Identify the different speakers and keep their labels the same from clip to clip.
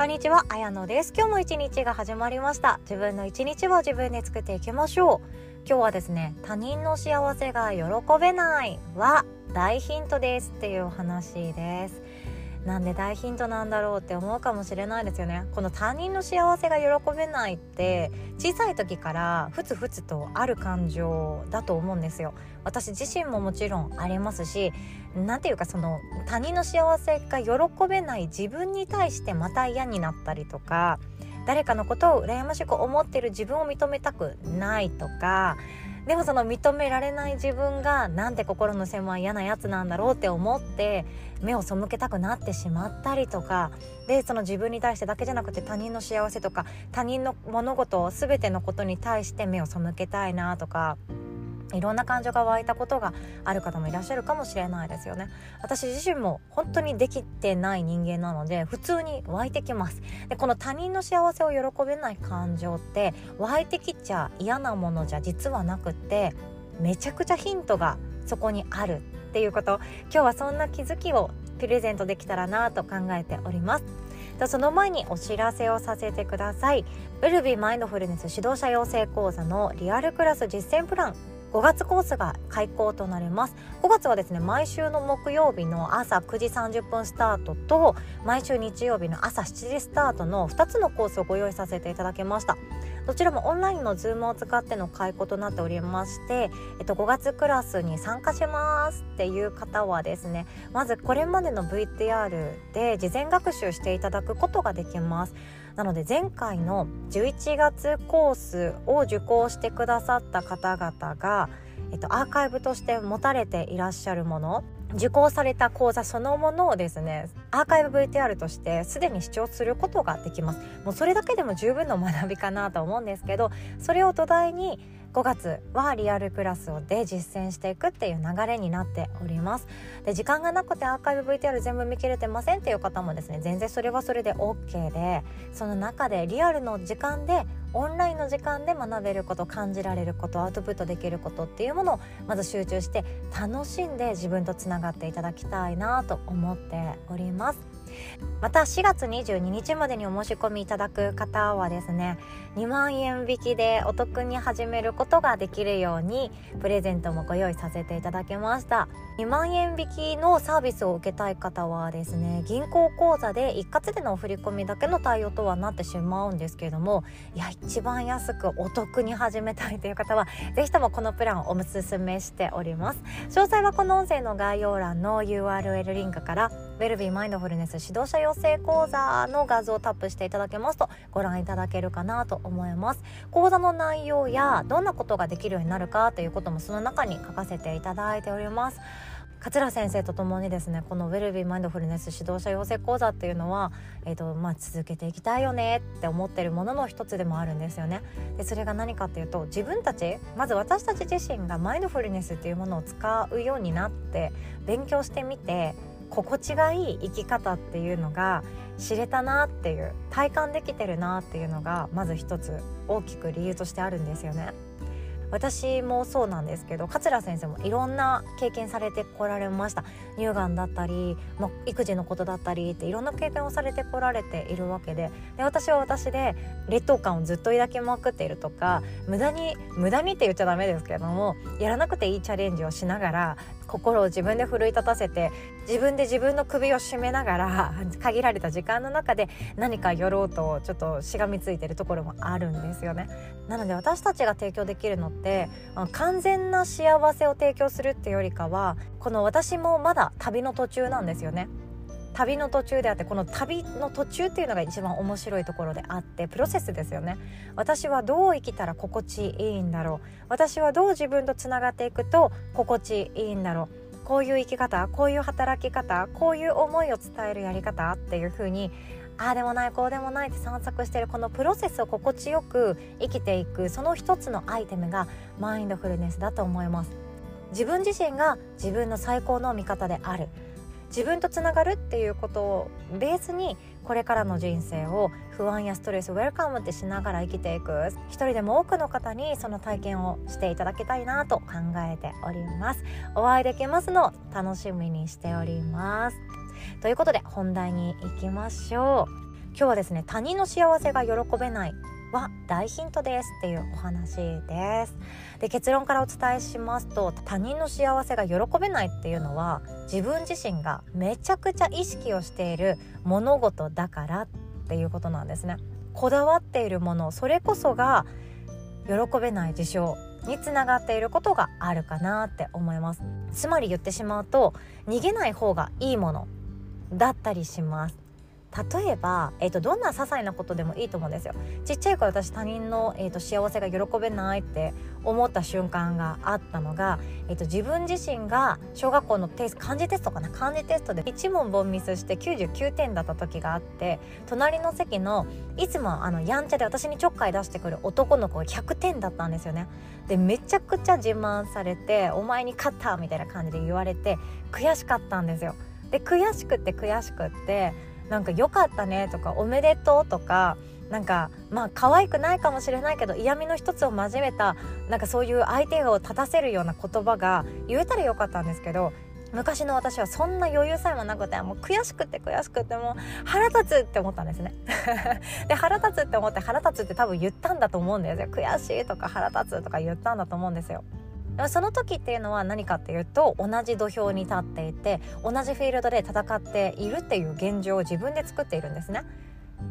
Speaker 1: こんにちは、あやのです。今日も一日が始まりました。自分の一日を自分で作っていきましょう。今日はですね他人の幸せが喜べないは大ヒントですっていうお話です。なんで大ヒントなんだろうって思うかもしれないですよね。この他人の幸せが喜べないって小さい時からふつふつとある感情だと思うんですよ。私自身ももちろんありますし何ていうかその他人の幸せが喜べない自分に対してまた嫌になったりとか誰かのことを羨ましく思ってる自分を認めたくないとかでもその認められない自分がなんて心の狭い嫌なやつなんだろうって思って目を背けたくなってしまったりとかでその自分に対してだけじゃなくて他人の幸せとか他人の物事を全てのことに対して目を背けたいなとかいろんな感情が湧いたことがある方もいらっしゃるかもしれないですよね。私自身も本当にできてない人間なので普通に湧いてきます。でこの他人の幸せを喜べない感情って湧いてきちゃ嫌なものじゃ実はなくってめちゃくちゃヒントがそこにあるっていうこと。今日はそんな気づきをプレゼントできたらなと考えております。その前にお知らせをさせてください。ウルビーマインドフルネス指導者養成講座のリアルクラス実践プラン。5月コースが開講となります。5月はですね毎週の木曜日の朝9時30分スタートと毎週日曜日の朝7時スタートの2つのコースをご用意させていただきました。どちらもオンラインの Zoom を使っての開講となっておりまして、えっと、5月クラスに参加しますっていう方はですねまずこれまでの VTR で事前学習していただくことができます。なので前回の11月コースを受講してくださった方々が、えっと、アーカイブとして持たれていらっしゃるもの受講された講座そのものをですねアーカイブ VTR としてすでに視聴することができます。もうそれだけでも十分の学びかなと思うんですけどそれを土台に5月はリアルクラスで実践していくっていう流れになっております。で時間がなくてアーカイブ VTR 全部見切れてませんっていう方もですね全然それはそれで OK でその中でリアルの時間でオンラインの時間で学べること感じられることアウトプットできることっていうものをまず集中して楽しんで自分とつながっていただきたいなと思っております。また4月22日までにお申し込みいただく方はですね2万円引きでお得に始めることができるようにプレゼントもご用意させていただきました。2万円引きのサービスを受けたい方はですね銀行口座で一括での振り込みだけの対応とはなってしまうんですけれどもいや一番安くお得に始めたいという方は是非ともこのプランをお勧めしております。詳細はこの音声の概要欄の URL リンクからウェルビーマインドフルネス指導者養成講座の画像をタップしていただけますとご覧いただけるかなと思います講座の内容やどんなことができるようになるかということもその中に書かせていただいております桂先生とともにですねこのウェルビーマインドフルネス指導者養成講座っていうのは、えーとまあ、続けていきたいよねって思ってるものの一つでもあるんですよね。でそれが何かっていうと自分たちまず私たち自身がマインドフルネスっていうものを使うようになって勉強してみて心地がいい生き方っていうのが知れたなっていう体感できてるなっていうのがまず一つ大きく理由としてあるんですよね。私もそうなんですけど桂先生もいろんな経験されてこられました乳がんだったり、まあ、育児のことだったりっていろんな経験をされてこられているわけでで私は私で劣等感をずっと抱きまくっているとか無駄に無駄にって言っちゃダメですけどもやらなくていいチャレンジをしながら心を自分で奮い立たせて自分で自分の首を絞めながら限られた時間の中で何か寄ろうとちょっとしがみついてるところもあるんですよね。なので私たちが提供できるのって完全な幸せを提供するっていうよりかはこの私もまだ旅の途中なんですよね。旅の途中であってこの旅の途中っていうのが一番面白いところであってプロセスですよね。私はどう生きたら心地いいんだろう。私はどう自分とつながっていくと心地いいんだろう。こういう生き方こういう働き方こういう思いを伝えるやり方っていう風にああでもないこうでもないって散策してるこのプロセスを心地よく生きていくその一つのアイテムがマインドフルネスだと思います。自分自身が自分の最高の味方である自分とつながるっていうことをベースにこれからの人生を不安やストレスウェルカムってしながら生きていく一人でも多くの方にその体験をしていただきたいなと考えております。お会いできますの楽しみにしております。ということで本題に行きましょう。今日はですね他人の幸せが喜べないは大ヒントですっていうお話です。で結論からお伝えしますと他人の幸せが喜べないっていうのは自分自身がめちゃくちゃ意識をしている物事だからっていうことなんですね。こだわっているものそれこそが喜べない事象につながっていることがあるかなって思います。つまり言ってしまうと逃げない方がいいものだったりします。例えば、えーと、どんな些細なことでもいいと思うんですよ。ちっちゃい頃私他人の、えーと、幸せが喜べないって思った瞬間があったのが、えーと、自分自身が小学校のテスト漢字テストかな？漢字テストで1問ボンミスして99点だった時があって隣の席のいつもあのやんちゃで私にちょっかい出してくる男の子が100点だったんですよね。でめちゃくちゃ自慢されて「お前に勝った!」みたいな感じで言われて悔しかったんですよ。で悔しくて悔しくってなんか良かったねとかおめでとうとかなんかまあ可愛くないかもしれないけど嫌味の一つを交えたなんかそういう相手を立たせるような言葉が言えたらよかったんですけど昔の私はそんな余裕さえもなくてもう悔しくて悔しくてもう腹立つって思ったんですね。で腹立つって思って腹立つって多分言ったんだと思うんですよ。悔しいとか腹立つとか言ったんだと思うんですよ。もその時っていうのは何かっていうと同じ土俵に立っていて同じフィールドで戦っているっていう現状を自分で作っているんですね。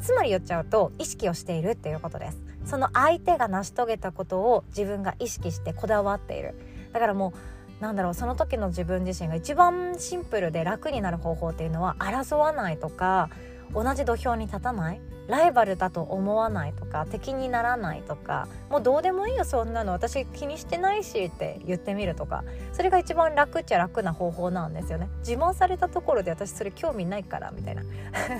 Speaker 1: つまり言っちゃうと意識をしているっていうことです。その相手が成し遂げたことを自分が意識してこだわっている。だからもうなんだろうその時の自分自身が一番シンプルで楽になる方法っていうのは争わないとか同じ土俵に立たない。ライバルだと思わないとか敵にならないとかもうどうでもいいよそんなの。私気にしてないしって言ってみるとか。それが一番楽っちゃ楽な方法なんですよね。自慢されたところで私それ興味ないからみたいな。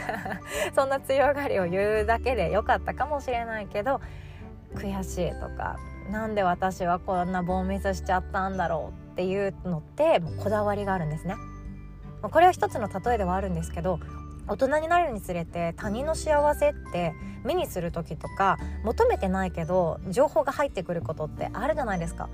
Speaker 1: そんな強がりを言うだけでよかったかもしれないけど悔しいとかなんで私はこんなボンミスしちゃったんだろうっていうのってもうこだわりがあるんですね。これは一つの例えではあるんですけど大人になるにつれて他人の幸せって目にする時とか求めてないけど情報が入ってくることってあるじゃないですか。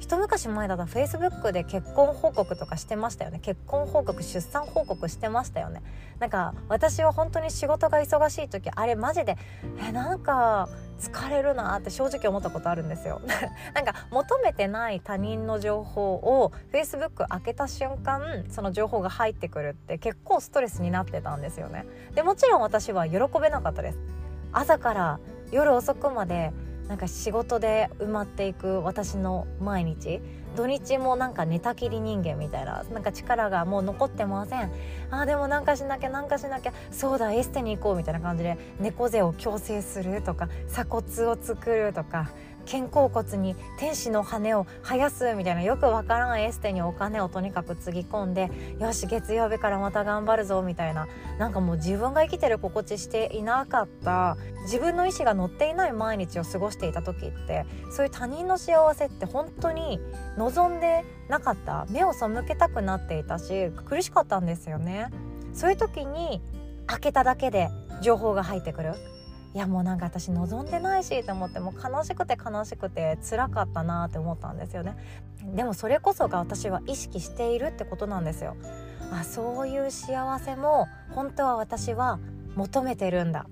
Speaker 1: 一昔前だとフェイスブックで結婚報告とかしてましたよね。結婚報告出産報告してましたよね。なんか私は本当に仕事が忙しい時あれマジでえなんか疲れるなって正直思ったことあるんですよ。なんか求めてない他人の情報を Facebook 開けた瞬間その情報が入ってくるって結構ストレスになってたんですよね。でもちろん私は喜べなかったです。朝から夜遅くまでなんか仕事で埋まっていく私の毎日。土日もなんか寝たきり人間みたいな。なんか力がもう残ってません。あでもなんかしなきゃなんかしなきゃ。そうだエステに行こうみたいな感じで猫背を矯正するとか鎖骨を作るとか。肩甲骨に天使の羽を生やすみたいなよくわからんエステにお金をとにかくつぎ込んでよし月曜日からまた頑張るぞみたいな。なんかもう自分が生きてる心地していなかった。自分の意思が乗っていない毎日を過ごしていた時ってそういう他人の幸せって本当に望んでなかった。目を背けたくなっていたし苦しかったんですよね。そういう時に開けただけで情報が入ってくる。いやもうなんか私望んでないしと思っても悲しくて悲しくて辛かったなって思ったんですよね。でもそれこそが私は意識しているってことなんですよ。あそういう幸せも本当は私は求めてるんだ。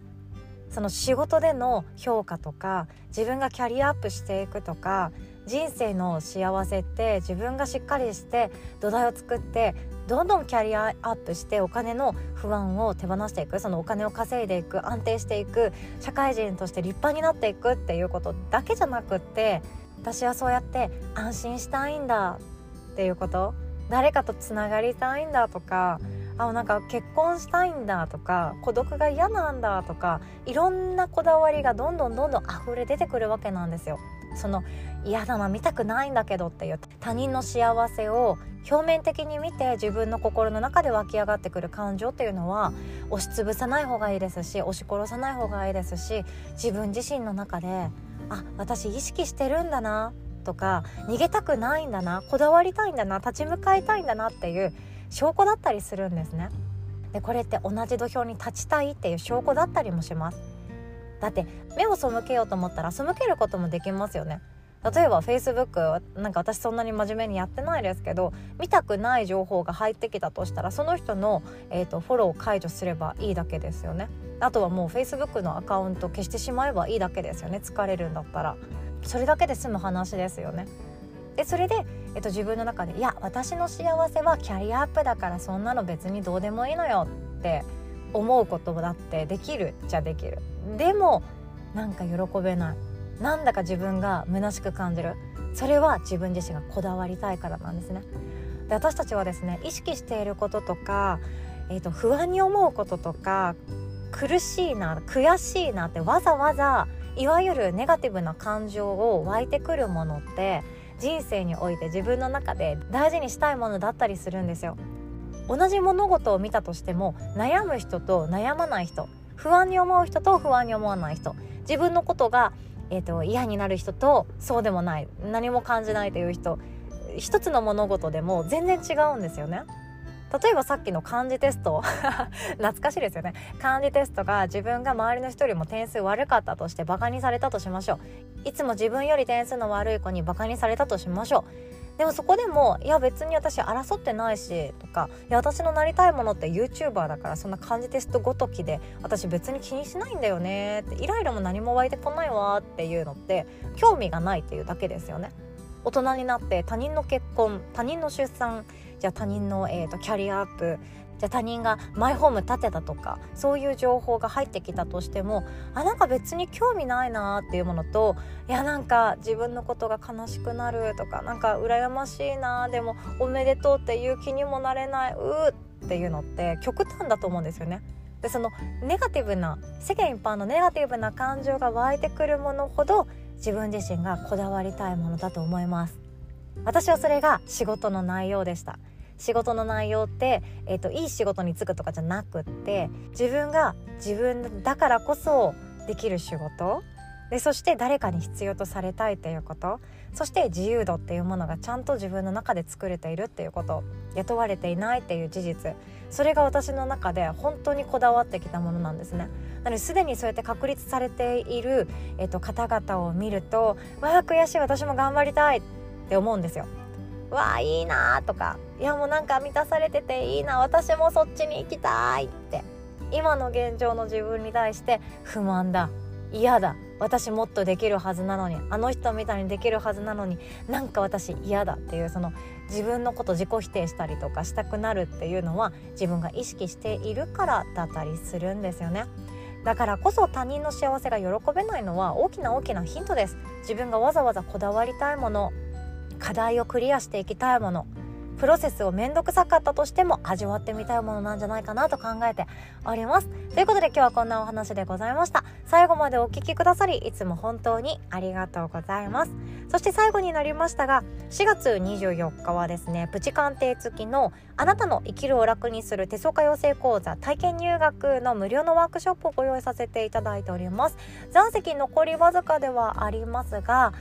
Speaker 1: その仕事での評価とか自分がキャリアアップしていくとか人生の幸せって自分がしっかりして土台を作ってどんどんキャリアアップしてお金の不安を手放していくそのお金を稼いでいく安定していく社会人として立派になっていくっていうことだけじゃなくって私はそうやって安心したいんだっていうこと誰かとつながりたいんだとかあなんか結婚したいんだとか孤独が嫌なんだとかいろんなこだわりがどんどんどんどん溢れ出てくるわけなんですよ。その嫌だな見たくないんだけどっていう他人の幸せを表面的に見て自分の心の中で湧き上がってくる感情っていうのは押しつぶさない方がいいですし押し殺さない方がいいですし自分自身の中であ私意識してるんだなとか逃げたくないんだなこだわりたいんだな立ち向かいたいんだなっていう証拠だったりするんですね。でこれって同じ土俵に立ちたいっていう証拠だったりもします。だって目を背けようと思ったら背けることもできますよね。例えば Facebook なんか私そんなに真面目にやってないですけど見たくない情報が入ってきたとしたらその人の、えーと、フォローを解除すればいいだけですよね。あとはもう Facebook のアカウント消してしまえばいいだけですよね。疲れるんだったら。それだけで済む話ですよね。でそれで、えーと自分の中でいや私の幸せはキャリアアップだからそんなの別にどうでもいいのよって思うことだってできるじゃできる。でもなんか喜べない。なんだか自分が虚しく感じる。それは自分自身がこだわりたいからなんですね。で私たちはですね意識していることとか、えーと、不安に思うこととか苦しいな悔しいなってわざわざいわゆるネガティブな感情を湧いてくるものって人生において自分の中で大事にしたいものだったりするんですよ同じ物事を見たとしても悩む人と悩まない人不安に思う人と不安に思わない人自分のことがえーと、嫌になる人とそうでもない何も感じないという人一つの物事でも全然違うんですよね。例えばさっきの漢字テスト 懐かしいですよね。漢字テストが自分が周りの人よりも点数悪かったとしてバカにされたとしましょう。いつも自分より点数の悪い子にバカにされたとしましょう。でもそこでもいや別に私争ってないしとかいや私のなりたいものって YouTuber だからそんな漢字テストごときで私別に気にしないんだよねってイライラも何も湧いてこないわっていうのって興味がないっていうだけですよね。大人になって他人の結婚他人の出産じゃあ他人の、えーとキャリアアップじゃあ他人がマイホーム建てたとかそういう情報が入ってきたとしてもあなんか別に興味ないなっていうものといやなんか自分のことが悲しくなるとかなんか羨ましいなでもおめでとうっていう気にもなれないうっていうのって極端だと思うんですよね。でそのネガティブな世間一般のネガティブな感情が湧いてくるものほど自分自身がこだわりたいものだと思います。私はそれが仕事の内容でした。仕事の内容って、えーと、いい仕事に就くとかじゃなくって自分が自分だからこそできる仕事でそして誰かに必要とされたいということ。そして自由度っていうものがちゃんと自分の中で作れているっていうこと。雇われていないっていう事実。それが私の中で本当にこだわってきたものなんですね。なのですでにそうやって確立されている、えっと、方々を見るとわあ悔しい私も頑張りたいって思うんですよ。わあいいなとかいやもうなんか満たされてていいな私もそっちに行きたいって。今の現状の自分に対して不満だ。嫌だ。私もっとできるはずなのにあの人みたいにできるはずなのになんか私嫌だっていうその自分のこと自己否定したりとかしたくなるっていうのは自分が意識しているからだったりするんですよね。だからこそ他人の幸せが喜べないのは大きな大きなヒントです自分がわざわざこだわりたいもの課題をクリアしていきたいものプロセスを面倒くさかったとしても味わってみたいものなんじゃないかなと考えております。ということで今日はこんなお話でございました。最後までお聴きくださりいつも本当にありがとうございます。そして最後になりましたが4月24日はですねプチ鑑定付きのあなたの生きるを楽にする手相家養成講座体験入学の無料のワークショップをご用意させていただいております。残席残りわずかではありますが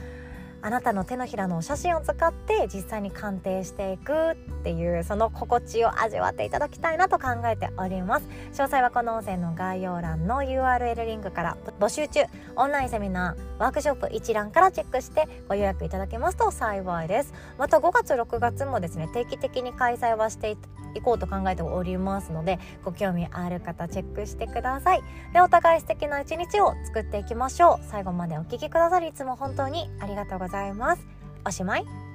Speaker 1: あなたの手のひらのお写真を使って実際に鑑定していくっていうその心地を味わっていただきたいなと考えております。詳細はこの音声の概要欄の URL リンクから募集中。オンラインセミナーワークショップ一覧からチェックしてご予約いただけますと幸いです。また5月6月もですね定期的に開催はしていこうと考えておりますのでご興味ある方チェックしてください。でお互い素敵な一日を作っていきましょう。最後までお聴きくださりいつも本当にありがとうございます。おしまい。